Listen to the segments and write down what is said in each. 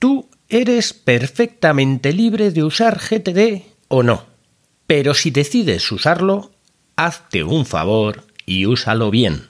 Tú eres perfectamente libre de usar GTD o no. Pero si decides usarlo, hazte un favor y úsalo bien.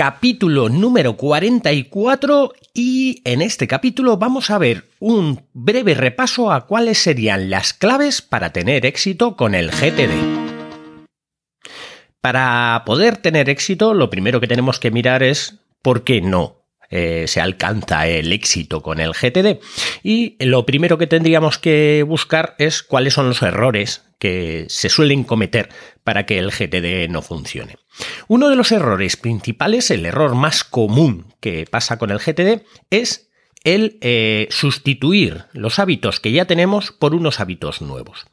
Capítulo número 44 y en este capítulo vamos a ver un breve repaso a cuáles serían las claves para tener éxito con el GTD. Para poder tener éxito, lo primero que tenemos que mirar es por qué no eh, se alcanza el éxito con el GTD. Y lo primero que tendríamos que buscar es cuáles son los errores que se suelen cometer para que el GTD no funcione. Uno de los errores principales, el error más común que pasa con el GTD, es el eh, sustituir los hábitos que ya tenemos por unos hábitos nuevos.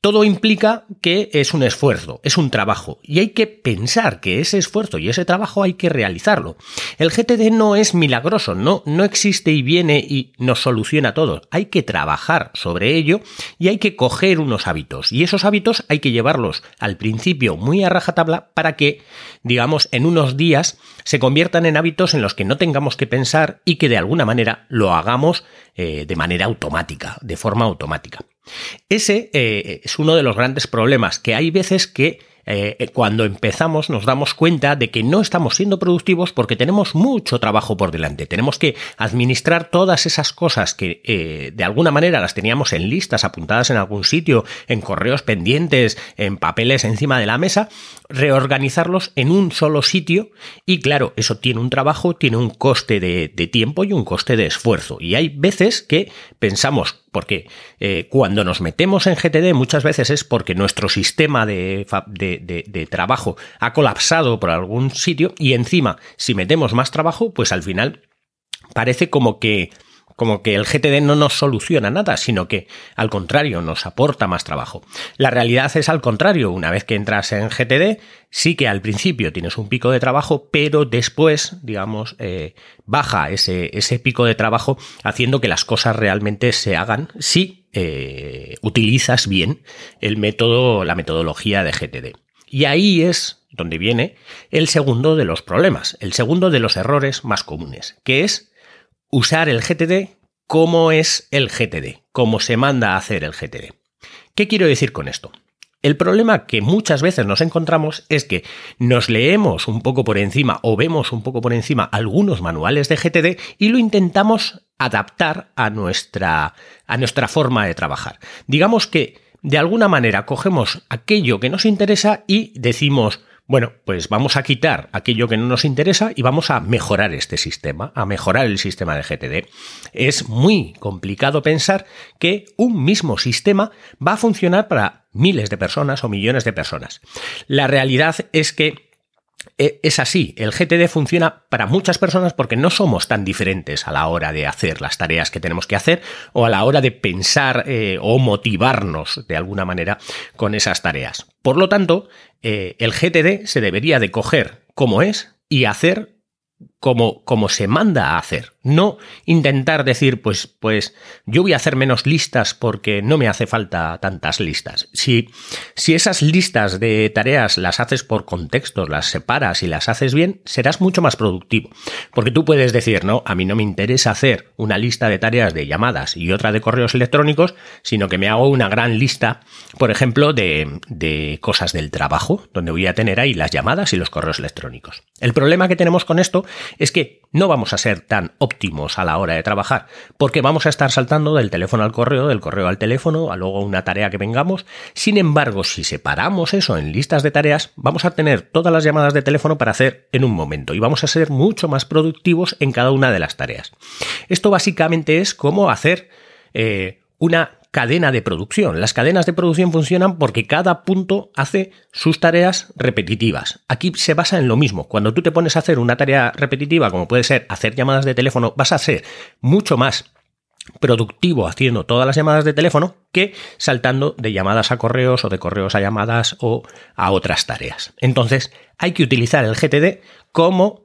Todo implica que es un esfuerzo, es un trabajo, y hay que pensar que ese esfuerzo y ese trabajo hay que realizarlo. El GTD no es milagroso, no, no existe y viene y nos soluciona todo. Hay que trabajar sobre ello y hay que coger unos hábitos, y esos hábitos hay que llevarlos al principio muy a rajatabla para que, digamos, en unos días se conviertan en hábitos en los que no tengamos que pensar y que de alguna manera lo hagamos eh, de manera automática, de forma automática. Ese eh, es uno de los grandes problemas, que hay veces que eh, cuando empezamos nos damos cuenta de que no estamos siendo productivos porque tenemos mucho trabajo por delante. Tenemos que administrar todas esas cosas que eh, de alguna manera las teníamos en listas, apuntadas en algún sitio, en correos pendientes, en papeles encima de la mesa, reorganizarlos en un solo sitio y claro, eso tiene un trabajo, tiene un coste de, de tiempo y un coste de esfuerzo. Y hay veces que pensamos porque eh, cuando nos metemos en GTD muchas veces es porque nuestro sistema de, de, trabajo ha colapsado por algún sitio y encima si metemos más trabajo pues al final parece como que como que el GTD no nos soluciona nada, sino que al contrario nos aporta más trabajo. La realidad es al contrario, una vez que entras en GTD, sí que al principio tienes un pico de trabajo, pero después, digamos, eh, baja ese, ese, pico de trabajo haciendo que las cosas realmente se hagan si eh, utilizas bien el método, la metodología de GTD. Y ahí es donde viene el segundo de los problemas, el segundo de los errores más comunes, que es usar el GTD como es el GTD, como se manda a hacer el GTD. ¿Qué quiero decir con esto? El problema que muchas veces nos encontramos es que nos leemos un poco por encima o vemos un poco por encima algunos manuales de GTD y lo intentamos adaptar a nuestra, a nuestra forma de trabajar. Digamos que de alguna manera cogemos aquello que nos interesa y decimos, bueno, pues vamos a quitar aquello que no nos interesa y vamos a mejorar este sistema, a mejorar el sistema de GTD. Es muy complicado pensar que un mismo sistema va a funcionar para miles de personas o millones de personas. La realidad es que e, es así, el GTD funciona para muchas personas porque no somos tan diferentes a la hora de hacer las tareas que tenemos que hacer o a la hora de pensar eh, o motivarnos de alguna manera con esas tareas. Por lo tanto, eh, el GTD se debería de coger como es y hacer como, como se manda a hacer. No intentar decir, pues, pues yo voy a hacer menos listas porque no me hace falta tantas listas. Si, si esas listas de tareas las haces por contextos, las separas y las haces bien, serás mucho más productivo. Porque tú puedes decir, no, a mí no me interesa hacer una lista de tareas de llamadas y otra de correos electrónicos, sino que me hago una gran lista, por ejemplo, de, de cosas del trabajo, donde voy a tener ahí las llamadas y los correos electrónicos. El problema que tenemos con esto es que no vamos a ser tan óptimos a la hora de trabajar, porque vamos a estar saltando del teléfono al correo, del correo al teléfono, a luego una tarea que vengamos. Sin embargo, si separamos eso en listas de tareas, vamos a tener todas las llamadas de teléfono para hacer en un momento y vamos a ser mucho más productivos en cada una de las tareas. Esto básicamente es como hacer eh, una cadena de producción. Las cadenas de producción funcionan porque cada punto hace sus tareas repetitivas. Aquí se basa en lo mismo. Cuando tú te pones a hacer una tarea repetitiva, como puede ser hacer llamadas de teléfono, vas a ser mucho más productivo haciendo todas las llamadas de teléfono que saltando de llamadas a correos o de correos a llamadas o a otras tareas. Entonces hay que utilizar el GTD como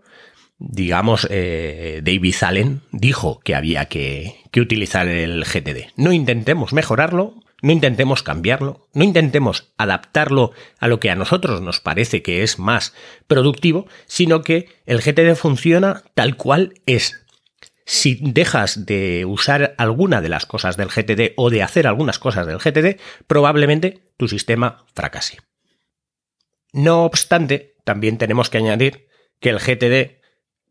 digamos, eh, David Allen dijo que había que, que, utilizar el GTD. No intentemos mejorarlo, no intentemos cambiarlo, no intentemos adaptarlo a lo que a nosotros nos parece que es más productivo, sino que el GTD funciona tal cual es. Si dejas de usar alguna de las cosas del GTD o de hacer algunas cosas del GTD, probablemente tu sistema fracase. No obstante, también tenemos que añadir que el GTD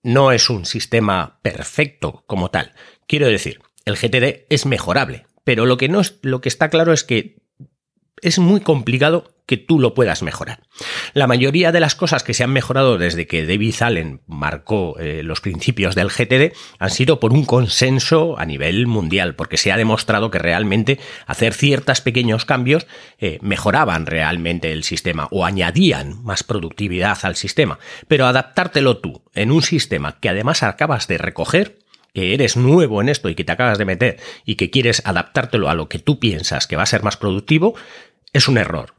no es un sistema perfecto como tal. Quiero decir, el GTD es mejorable, pero lo que no es, lo que está claro es que es muy complicado que tú lo puedas mejorar. La mayoría de las cosas que se han mejorado desde que David Allen marcó eh, los principios del GTD han sido por un consenso a nivel mundial, porque se ha demostrado que realmente hacer ciertos pequeños cambios eh, mejoraban realmente el sistema o añadían más productividad al sistema. Pero adaptártelo tú en un sistema que además acabas de recoger, que eres nuevo en esto y que te acabas de meter y que quieres adaptártelo a lo que tú piensas que va a ser más productivo, es un error.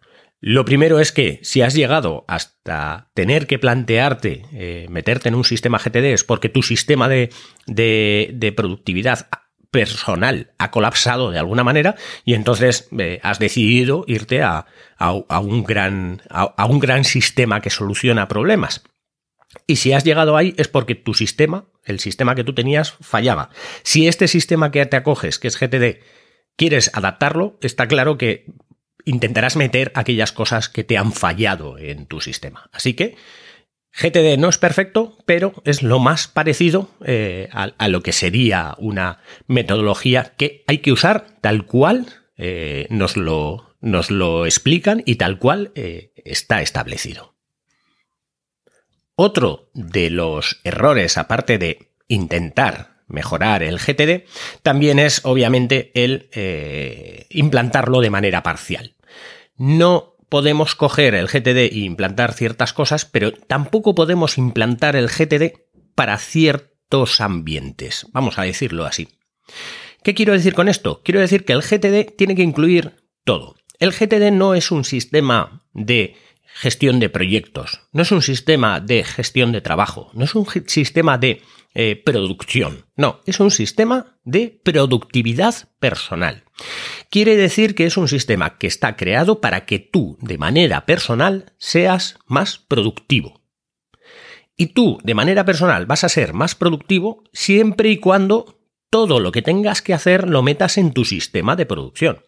Lo primero es que si has llegado hasta tener que plantearte eh, meterte en un sistema GTD es porque tu sistema de, de, productividad personal ha colapsado de alguna manera y entonces eh, has decidido irte a, a, un gran, a, un gran sistema que soluciona problemas. Y si has llegado ahí es porque tu sistema, el sistema que tú tenías, fallaba. Si este sistema que te acoges, que es GTD, quieres adaptarlo, está claro que intentarás meter aquellas cosas que te han fallado en tu sistema. Así que GTD no es perfecto, pero es lo más parecido eh, a, lo que sería una metodología que hay que usar tal cual eh, nos, lo, nos, lo, explican y tal cual eh, está establecido. Otro de los errores, aparte de intentar mejorar el GTD, también es obviamente el implantarlo de manera parcial no podemos coger el GTD e implantar ciertas cosas, pero tampoco podemos implantar el GTD para ciertos ambientes. Vamos a decirlo así. ¿Qué quiero decir con esto? Quiero decir que el GTD tiene que incluir todo. El GTD no es un sistema de gestión de proyectos, no es un sistema de gestión de trabajo, no es un sistema de eh, producción, no, es un sistema de productividad personal. Quiere decir que es un sistema que está creado para que tú, de manera personal, seas más productivo. Y tú, de manera personal, vas a ser más productivo siempre y cuando todo lo que tengas que hacer lo metas en tu sistema de producción.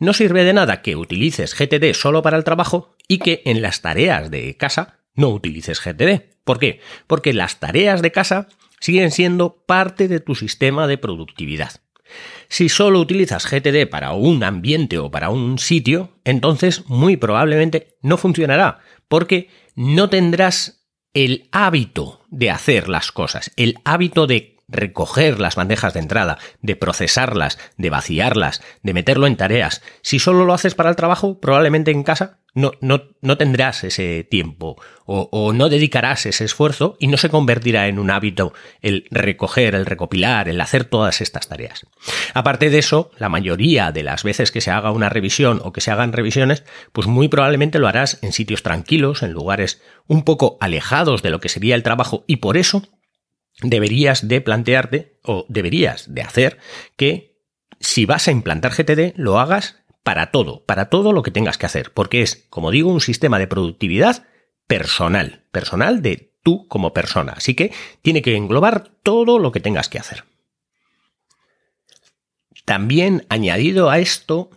No sirve de nada que utilices GTD solo para el trabajo y que en las tareas de casa no utilices GTD. ¿Por qué? Porque las tareas de casa siguen siendo parte de tu sistema de productividad. Si solo utilizas GTD para un ambiente o para un sitio, entonces muy probablemente no funcionará, porque no tendrás el hábito de hacer las cosas, el hábito de recoger las bandejas de entrada, de procesarlas, de vaciarlas, de meterlo en tareas. Si solo lo haces para el trabajo, probablemente en casa no, no, no tendrás ese tiempo o, o, no dedicarás ese esfuerzo y no se convertirá en un hábito el recoger, el recopilar, el hacer todas estas tareas. Aparte de eso, la mayoría de las veces que se haga una revisión o que se hagan revisiones, pues muy probablemente lo harás en sitios tranquilos, en lugares un poco alejados de lo que sería el trabajo y por eso deberías de plantearte o deberías de hacer que si vas a implantar GTD lo hagas para todo, para todo lo que tengas que hacer, porque es, como digo, un sistema de productividad personal, personal de tú como persona, así que tiene que englobar todo lo que tengas que hacer. También añadido a esto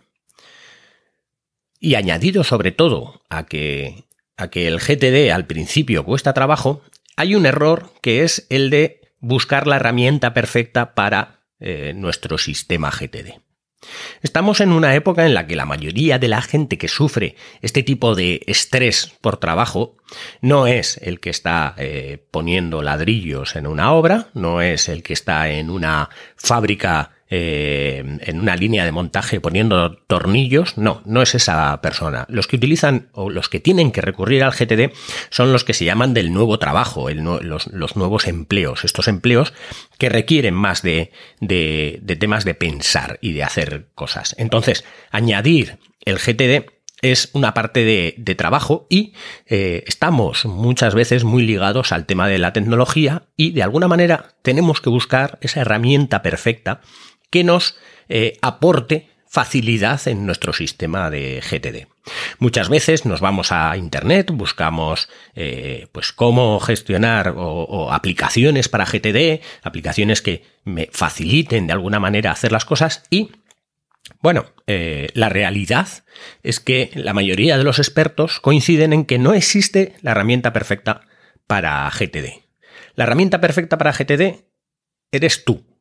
y añadido sobre todo a que a que el GTD al principio cuesta trabajo, hay un error que es el de buscar la herramienta perfecta para eh, nuestro sistema GTD. Estamos en una época en la que la mayoría de la gente que sufre este tipo de estrés por trabajo no es el que está eh, poniendo ladrillos en una obra, no es el que está en una fábrica eh, en una línea de montaje poniendo tornillos. No, no es esa persona. Los que utilizan o los que tienen que recurrir al GTD son los que se llaman del nuevo trabajo, los, nuevos empleos. Estos empleos que requieren más de, temas de pensar y de hacer cosas. Entonces, añadir el GTD es una parte de, trabajo y eh, estamos muchas veces muy ligados al tema de la tecnología y de alguna manera tenemos que buscar esa herramienta perfecta que nos eh, aporte facilidad en nuestro sistema de GTD. Muchas veces nos vamos a Internet, buscamos eh, pues cómo gestionar o, aplicaciones para GTD, aplicaciones que me faciliten de alguna manera hacer las cosas y bueno, eh, la realidad es que la mayoría de los expertos coinciden en que no existe la herramienta perfecta para GTD. La herramienta perfecta para GTD eres tú.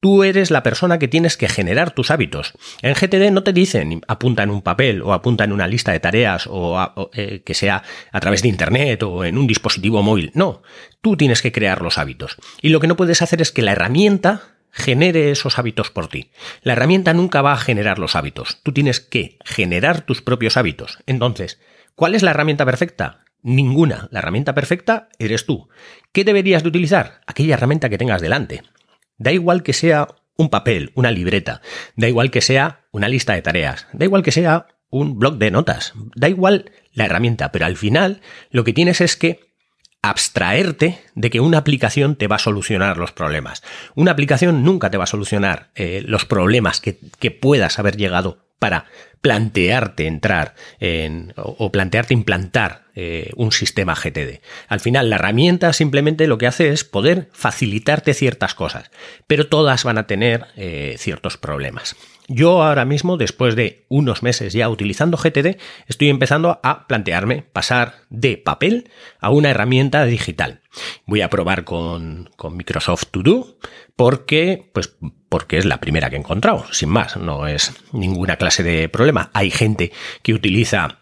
Tú eres la persona que tienes que generar tus hábitos. En GTD no te dicen apunta en un papel o apunta en una lista de tareas o, eh, que sea a través de Internet o en un dispositivo móvil. No, tú tienes que crear los hábitos. Y lo que no puedes hacer es que la herramienta genere esos hábitos por ti. La herramienta nunca va a generar los hábitos. Tú tienes que generar tus propios hábitos. Entonces, ¿cuál es la herramienta perfecta? Ninguna. La herramienta perfecta eres tú. ¿Qué deberías de utilizar? Aquella herramienta que tengas delante. Da igual que sea un papel, una libreta, da igual que sea una lista de tareas, da igual que sea un blog de notas, da igual la herramienta, pero al final lo que tienes es que abstraerte de que una aplicación te va a solucionar los problemas. Una aplicación nunca te va a solucionar eh, los problemas que, que puedas haber llegado para plantearte entrar en, o, plantearte implantar eh, un sistema GTD. Al final, la herramienta simplemente lo que hace es poder facilitarte ciertas cosas, pero todas van a tener eh, ciertos problemas. Yo ahora mismo, después de unos meses ya utilizando GTD, estoy empezando a plantearme pasar de papel a una herramienta digital. Voy a probar con, con Microsoft To Do porque, pues, porque es la primera que he encontrado, sin más, no es ninguna clase de problema. Hay gente que utiliza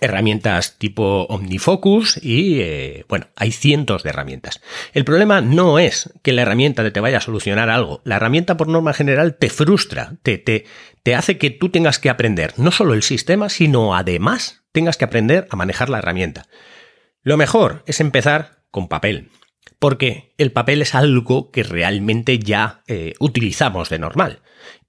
herramientas tipo OmniFocus y eh, bueno, hay cientos de herramientas. El problema no es que la herramienta te vaya a solucionar algo. La herramienta por norma general te frustra, te, te, te hace que tú tengas que aprender no solo el sistema, sino además tengas que aprender a manejar la herramienta. Lo mejor es empezar con papel. Porque el papel es algo que realmente ya eh, utilizamos de normal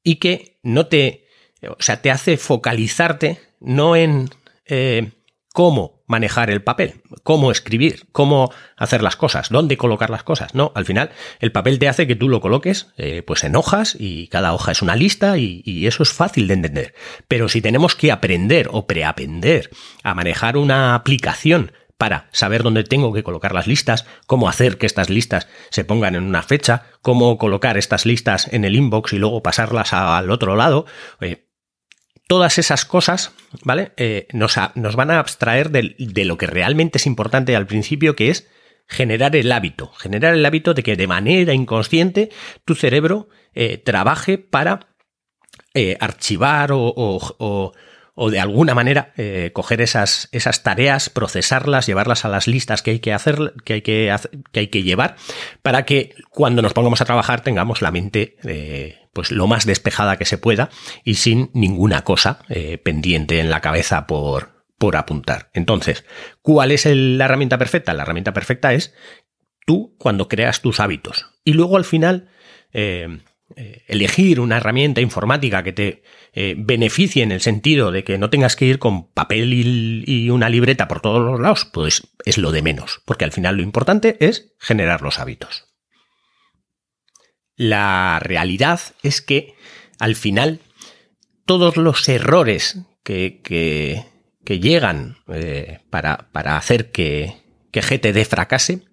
y que no te, o sea, te hace focalizarte no en eh, cómo manejar el papel, cómo escribir, cómo hacer las cosas, dónde colocar las cosas. No, al final el papel te hace que tú lo coloques eh, pues en hojas y cada hoja es una lista y, y, eso es fácil de entender. Pero si tenemos que aprender o preaprender a manejar una aplicación para saber dónde tengo que colocar las listas, cómo hacer que estas listas se pongan en una fecha, cómo colocar estas listas en el inbox y luego pasarlas al otro lado, todas esas cosas, ¿vale? Eh, nos, van a abstraer de, lo que realmente es importante al principio, que es generar el hábito, generar el hábito de que de manera inconsciente tu cerebro eh, trabaje para eh, archivar o, de alguna manera coger esas, esas, tareas, procesarlas, llevarlas a las listas que hay que hacer, que hay que, que, hay que llevar, para que cuando nos pongamos a trabajar tengamos la mente pues lo más despejada que se pueda y sin ninguna cosa eh, pendiente en la cabeza por, por apuntar. Entonces, ¿cuál es la herramienta perfecta? La herramienta perfecta es tú cuando creas tus hábitos. Y luego al final, eh, eh, elegir una herramienta informática que te beneficie en el sentido de que no tengas que ir con papel y, una libreta por todos los lados, pues es lo de menos, porque al final lo importante es generar los hábitos. La realidad es que al final todos los errores que, que, llegan eh, para, para, hacer que, que GTD fracase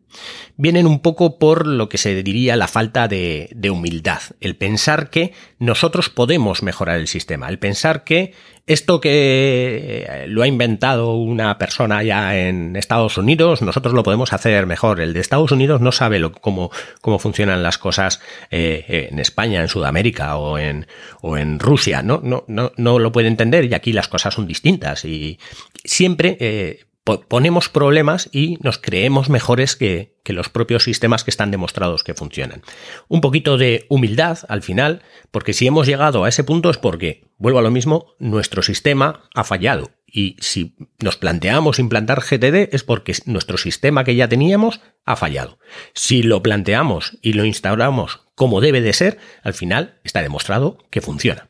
vienen un poco por lo que se diría la falta de, humildad, el pensar que nosotros podemos mejorar el sistema, el pensar que esto que eh, lo ha inventado una persona ya en Estados Unidos, nosotros lo podemos hacer mejor. El de Estados Unidos no sabe cómo, cómo, funcionan las cosas eh, en España, en Sudamérica o en, o en Rusia, ¿no? No, no, no lo puede entender y aquí las cosas son distintas y siempre... Eh, ponemos problemas y nos creemos mejores que, los propios sistemas que están demostrados que funcionan. Un poquito de humildad al final, porque si hemos llegado a ese punto es porque, vuelvo a lo mismo, nuestro sistema ha fallado. Y si nos planteamos implantar GTD es porque nuestro sistema que ya teníamos ha fallado. Si lo planteamos y lo instauramos como debe de ser, al final está demostrado que funciona.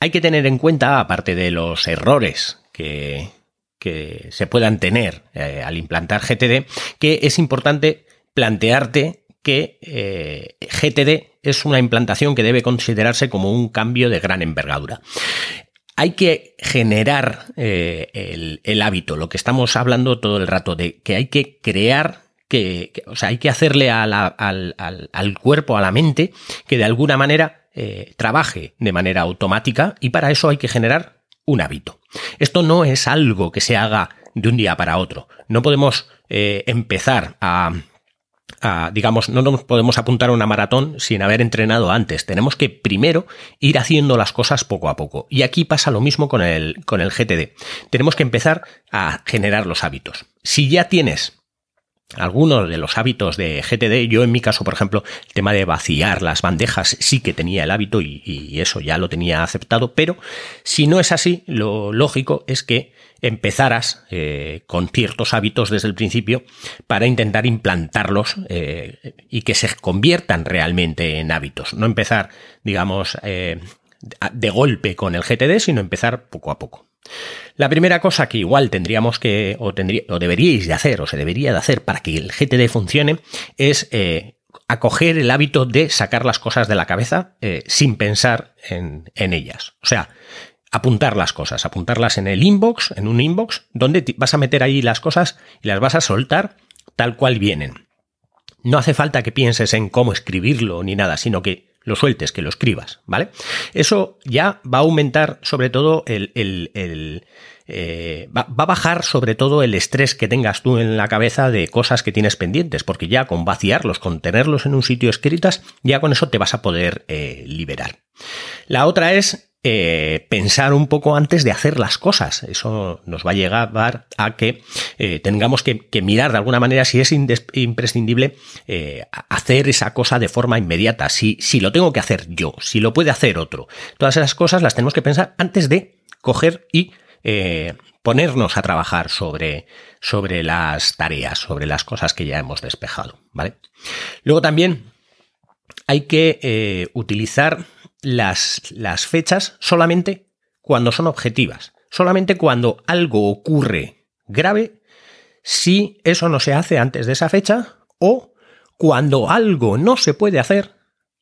Hay que tener en cuenta, aparte de los errores que, que se puedan tener eh, al implantar GTD, que es importante plantearte que eh, GTD es una implantación que debe considerarse como un cambio de gran envergadura. Hay que generar eh, el, hábito, lo que estamos hablando todo el rato, de que hay que crear que, o sea, hay que hacerle al, al, cuerpo, a la mente, que de alguna manera trabaje de manera automática y para eso hay que generar un hábito. Esto no es algo que se haga de un día para otro. No podemos eh, empezar a, digamos, no nos podemos apuntar a una maratón sin haber entrenado antes. Tenemos que primero ir haciendo las cosas poco a poco. Y aquí pasa lo mismo con el, con el GTD. Tenemos que empezar a generar los hábitos. Si ya tienes algunos de los hábitos de GTD, yo en mi caso, por ejemplo, el tema de vaciar las bandejas sí que tenía el hábito y, eso ya lo tenía aceptado, pero si no es así, lo lógico es que empezaras eh, con ciertos hábitos desde el principio para intentar implantarlos eh, y que se conviertan realmente en hábitos. No empezar, digamos, eh, de golpe con el GTD, sino empezar poco a poco. La primera cosa que igual tendríamos que, o, deberíais de hacer, o se debería de hacer para que el GTD funcione, es eh, acoger el hábito de sacar las cosas de la cabeza eh, sin pensar en, ellas. O sea, apuntar las cosas, apuntarlas en el inbox, en un inbox, donde vas a meter ahí las cosas y las vas a soltar tal cual vienen. No hace falta que pienses en cómo escribirlo ni nada, sino que lo sueltes, que lo escribas, ¿vale? Eso ya va a aumentar sobre todo el... Eh, va, a bajar sobre todo el estrés que tengas tú en la cabeza de cosas que tienes pendientes, porque ya con vaciarlos, con tenerlos en un sitio escritas, ya con eso te vas a poder eh, liberar. La otra es eh, pensar un poco antes de hacer las cosas. Eso nos va a llegar a que eh, tengamos que, mirar de alguna manera si es imprescindible eh, hacer esa cosa de forma inmediata, si, si lo tengo que hacer yo, si lo puede hacer otro. Todas esas cosas las tenemos que pensar antes de coger y ponernos a trabajar sobre, sobre las tareas, sobre las cosas que ya hemos despejado. ¿vale? Luego también hay que utilizar las, fechas solamente cuando son objetivas, solamente cuando algo ocurre grave, si eso no se hace antes de esa fecha o cuando algo no se puede hacer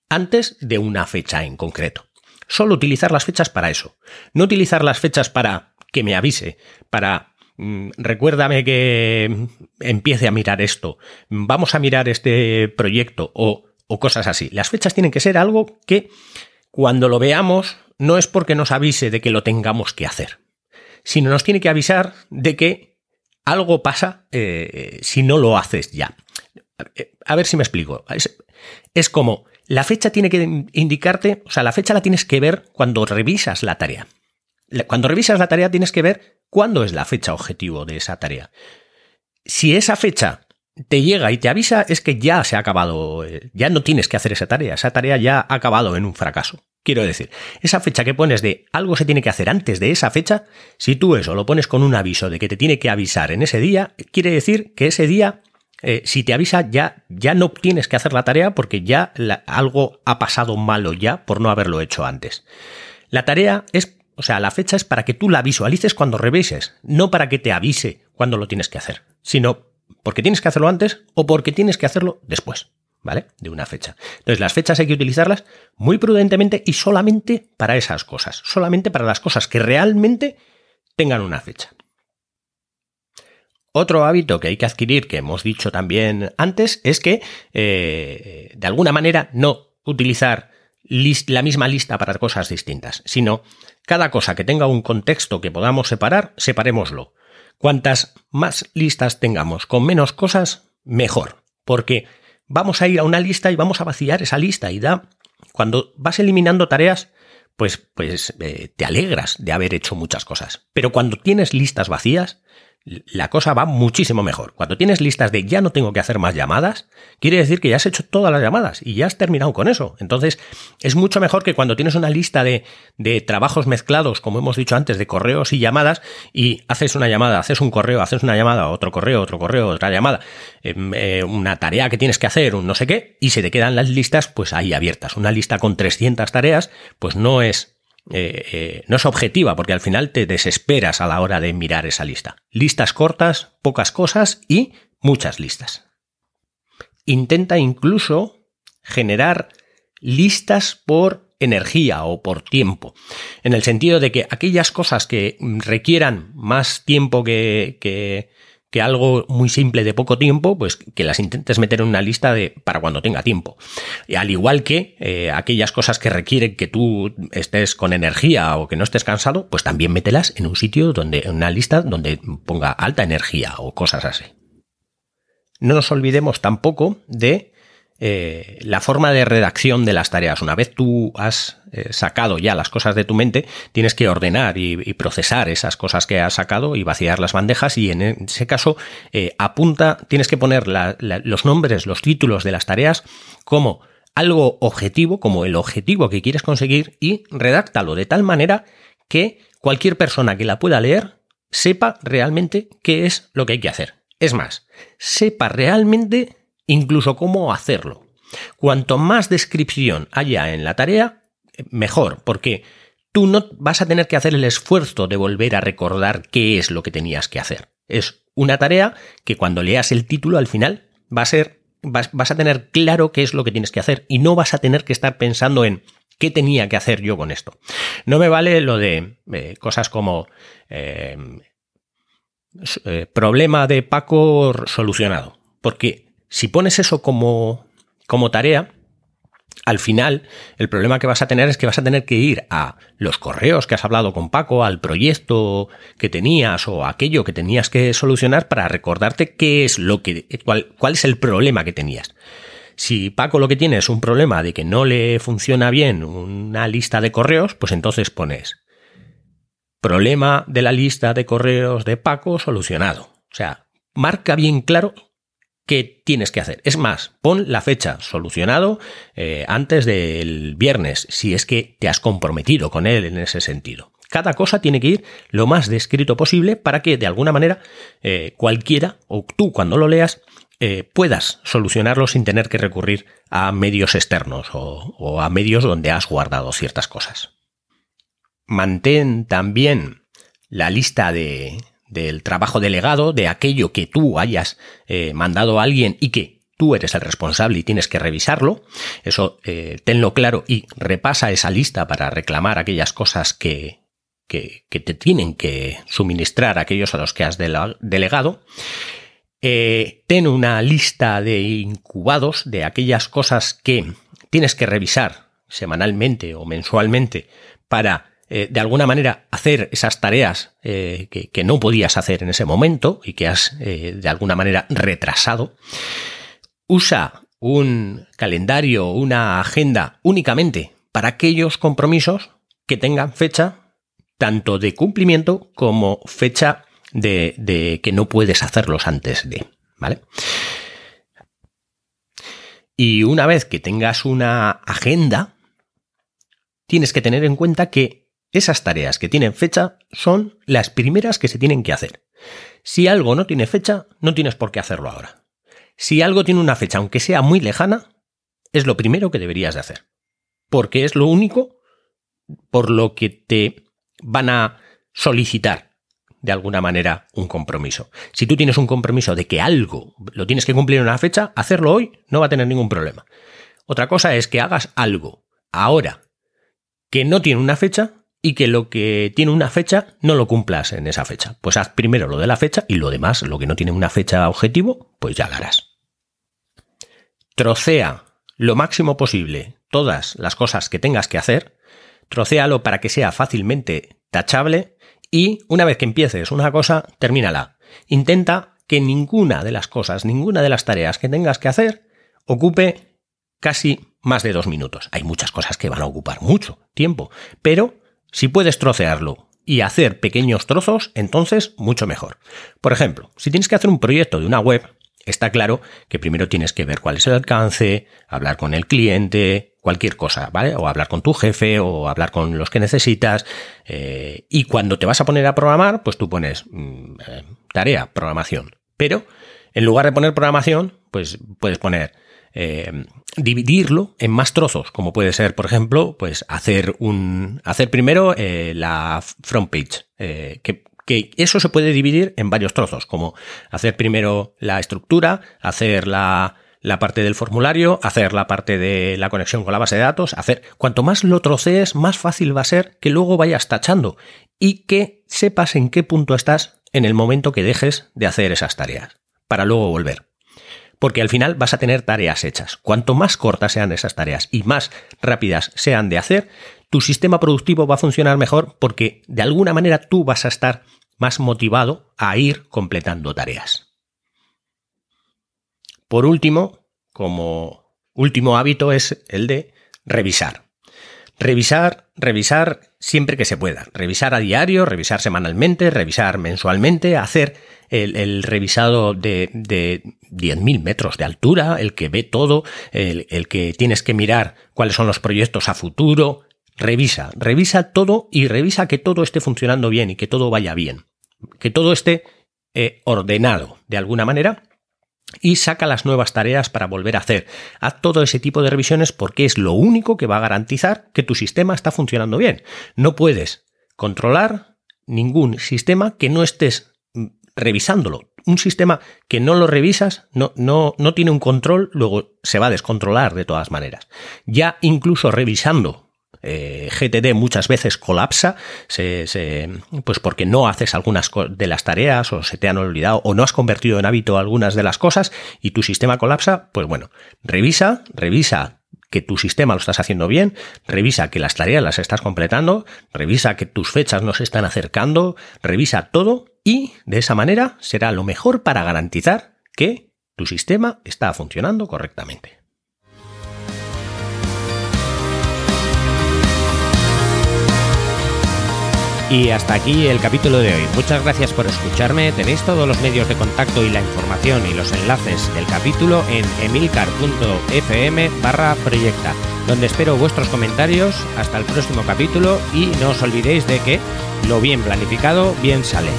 antes de una fecha en concreto. Solo utilizar las fechas para eso. No utilizar las fechas para que me avise, para mm, recuérdame que empiece a mirar esto, vamos a mirar este proyecto o cosas así. Las fechas tienen que ser algo que cuando lo veamos, no es porque nos avise de que lo tengamos que hacer, sino nos tiene que avisar de que algo pasa eh, si no lo haces ya. A ver si me explico. Es, como, la fecha tiene que indicarte, o sea, la fecha la tienes que ver cuando revisas la tarea. Cuando revisas la tarea tienes que ver cuándo es la fecha objetivo de esa tarea. Si esa fecha te llega y te avisa es que ya se ha acabado, eh, ya no tienes que hacer esa tarea, esa tarea ya ha acabado en un fracaso. Quiero decir, esa fecha que pones de algo se tiene que hacer antes de esa fecha, si tú eso lo pones con un aviso de que te tiene que avisar en ese día, quiere decir que ese día, eh, si te avisa, ya, ya no tienes que hacer la tarea porque ya algo ha pasado malo ya por no haberlo hecho antes. La tarea es, o sea, la fecha es para que tú la visualices cuando revises, no para que te avise cuando lo tienes que hacer, sino porque tienes que hacerlo antes o porque tienes que hacerlo después, ¿vale? De una fecha. Entonces las fechas hay que utilizarlas muy prudentemente y solamente para esas cosas, solamente para las cosas que realmente tengan una fecha. Otro hábito que hay que adquirir, que hemos dicho también antes, es que eh, de alguna manera no utilizar la misma lista para cosas distintas, sino cada cosa que tenga un contexto que podamos separar, separémoslo. Cuantas más listas tengamos con menos cosas, mejor. Porque vamos a ir a una lista y vamos a vaciar esa lista y da. Cuando vas eliminando tareas, pues, pues eh, te alegras de haber hecho muchas cosas. Pero cuando tienes listas vacías, la cosa va muchísimo mejor. Cuando tienes listas de ya no tengo que hacer más llamadas, quiere decir que ya has hecho todas las llamadas y ya has terminado con eso. Entonces, es mucho mejor que cuando tienes una lista de, de trabajos mezclados, como hemos dicho antes, de correos y llamadas, y haces una llamada, haces un correo, haces una llamada, otro correo, otro correo, otra llamada, em, eh, una tarea que tienes que hacer, un no sé qué, y se te quedan las listas pues ahí abiertas. Una lista con 300 tareas, pues no es eh, eh, no es objetiva, porque al final te desesperas a la hora de mirar esa lista. Listas cortas, pocas cosas y muchas listas. Intenta incluso generar listas por energía o por tiempo, en el sentido de que aquellas cosas que requieran más tiempo que, que que algo muy simple de poco tiempo, pues que las intentes meter en una lista de para cuando tenga tiempo. Y al igual que eh, aquellas cosas que requieren que tú estés con energía o que no estés cansado, pues también mételas en un sitio donde, en una lista donde ponga alta energía o cosas así. No nos olvidemos tampoco de eh, la forma de redacción de las tareas. Una vez tú has eh, sacado ya las cosas de tu mente, tienes que ordenar y, procesar esas cosas que has sacado y vaciar las bandejas y en ese caso eh, apunta, tienes que poner los nombres, los títulos de las tareas como algo objetivo, como el objetivo que quieres conseguir y redáctalo de tal manera que cualquier persona que la pueda leer sepa realmente qué es lo que hay que hacer. Es más, sepa realmente incluso cómo hacerlo. Cuanto más descripción haya en la tarea, mejor, porque tú no vas a tener que hacer el esfuerzo de volver a recordar qué es lo que tenías que hacer. Es una tarea que cuando leas el título al final va a ser, vas, a tener claro qué es lo que tienes que hacer y no vas a tener que estar pensando en qué tenía que hacer yo con esto. No me vale lo de eh, cosas como eh, eh, problema de Paco solucionado, porque si pones eso como, como tarea, al final, el problema que vas a tener es que vas a tener que ir a los correos que has hablado con Paco, al proyecto que tenías o aquello que tenías que solucionar para recordarte qué es lo que, cuál, cuál es el problema que tenías. Si Paco lo que tiene es un problema de que no le funciona bien una lista de correos, pues entonces pones problema de la lista de correos de Paco solucionado. O sea, marca bien claro qué tienes que hacer. Es más, pon la fecha solucionado eh, antes del viernes, si es que te has comprometido con él en ese sentido. Cada cosa tiene que ir lo más descrito posible para que de alguna manera eh, cualquiera o tú cuando lo leas eh, puedas solucionarlo sin tener que recurrir a medios externos o a medios donde has guardado ciertas cosas. Mantén también la lista de, del trabajo delegado, de aquello que tú hayas eh, mandado a alguien y que tú eres el responsable y tienes que revisarlo. Eso eh, tenlo claro y repasa esa lista para reclamar aquellas cosas que, que, te tienen que suministrar aquellos a los que has delegado. Eh, ten una lista de incubados de aquellas cosas que tienes que revisar semanalmente o mensualmente para eh, de alguna manera hacer esas tareas eh, que, no podías hacer en ese momento y que has eh, de alguna manera retrasado. Usa un calendario, una agenda únicamente para aquellos compromisos que tengan fecha tanto de cumplimiento como fecha de, de que no puedes hacerlos antes de, ¿vale? Y una vez que tengas una agenda, tienes que tener en cuenta que esas tareas que tienen fecha son las primeras que se tienen que hacer. Si algo no tiene fecha, no tienes por qué hacerlo ahora. Si algo tiene una fecha, aunque sea muy lejana, es lo primero que deberías de hacer. Porque es lo único por lo que te van a solicitar de alguna manera un compromiso. Si tú tienes un compromiso de que algo lo tienes que cumplir en una fecha, hacerlo hoy no va a tener ningún problema. Otra cosa es que hagas algo ahora que no tiene una fecha y que lo que tiene una fecha no lo cumplas en esa fecha. Pues haz primero lo de la fecha y lo demás, lo que no tiene una fecha objetivo, pues ya lo harás. Trocea lo máximo posible todas las cosas que tengas que hacer, trocéalo para que sea fácilmente tachable y una vez que empieces una cosa, termínala. Intenta que ninguna de las cosas, ninguna de las tareas que tengas que hacer ocupe casi más de dos minutos. Hay muchas cosas que van a ocupar mucho tiempo, pero si puedes trocearlo y hacer pequeños trozos, entonces mucho mejor. Por ejemplo, si tienes que hacer un proyecto de una web, está claro que primero tienes que ver cuál es el alcance, hablar con el cliente, cualquier cosa, ¿vale? O hablar con tu jefe o hablar con los que necesitas. Eh, y cuando te vas a poner a programar, pues tú pones mm, eh, tarea, programación. Pero en lugar de poner programación, pues puedes poner eh, dividirlo en más trozos, como puede ser, por ejemplo, pues hacer un hacer primero la front page, que que eso se puede dividir en varios trozos, como hacer primero la estructura, hacer la, parte del formulario, hacer la parte de la conexión con la base de datos, hacer cuanto más lo trocees, más fácil va a ser que luego vayas tachando y que sepas en qué punto estás en el momento que dejes de hacer esas tareas, para luego volver. Porque al final vas a tener tareas hechas. Cuanto más cortas sean esas tareas y más rápidas sean de hacer, tu sistema productivo va a funcionar mejor porque de alguna manera tú vas a estar más motivado a ir completando tareas. Por último, como último hábito es el de revisar. Revisar, revisar siempre que se pueda. Revisar a diario, revisar semanalmente, revisar mensualmente, hacer el, revisado de, de 10.000 metros de altura, el que ve todo, el, el que tienes que mirar cuáles son los proyectos a futuro. Revisa, revisa todo y revisa que todo esté funcionando bien y que todo vaya bien que todo esté eh, ordenado de alguna manera y saca las nuevas tareas para volver a hacer. Haz todo ese tipo de revisiones porque es lo único que va a garantizar que tu sistema está funcionando bien. No puedes controlar ningún sistema que no estés mm, revisándolo. Un sistema que no lo revisas no, no, no tiene un control, luego se va a descontrolar de todas maneras. Ya incluso revisando eh, GTD muchas veces colapsa, pues porque no haces algunas de las tareas o se te han olvidado o no has convertido en hábito algunas de las cosas y tu sistema colapsa, pues bueno, revisa, revisa que tu sistema lo estás haciendo bien, revisa que las tareas las estás completando, revisa que tus fechas no se están acercando, revisa todo y de esa manera será lo mejor para garantizar que tu sistema está funcionando correctamente. Y hasta aquí el capítulo de hoy. Muchas gracias por escucharme. Tenéis todos los medios de contacto y la información y los enlaces del capítulo en emilcar.fm barra proyecta, donde espero vuestros comentarios. Hasta el próximo capítulo y no os olvidéis de que lo bien planificado bien sale.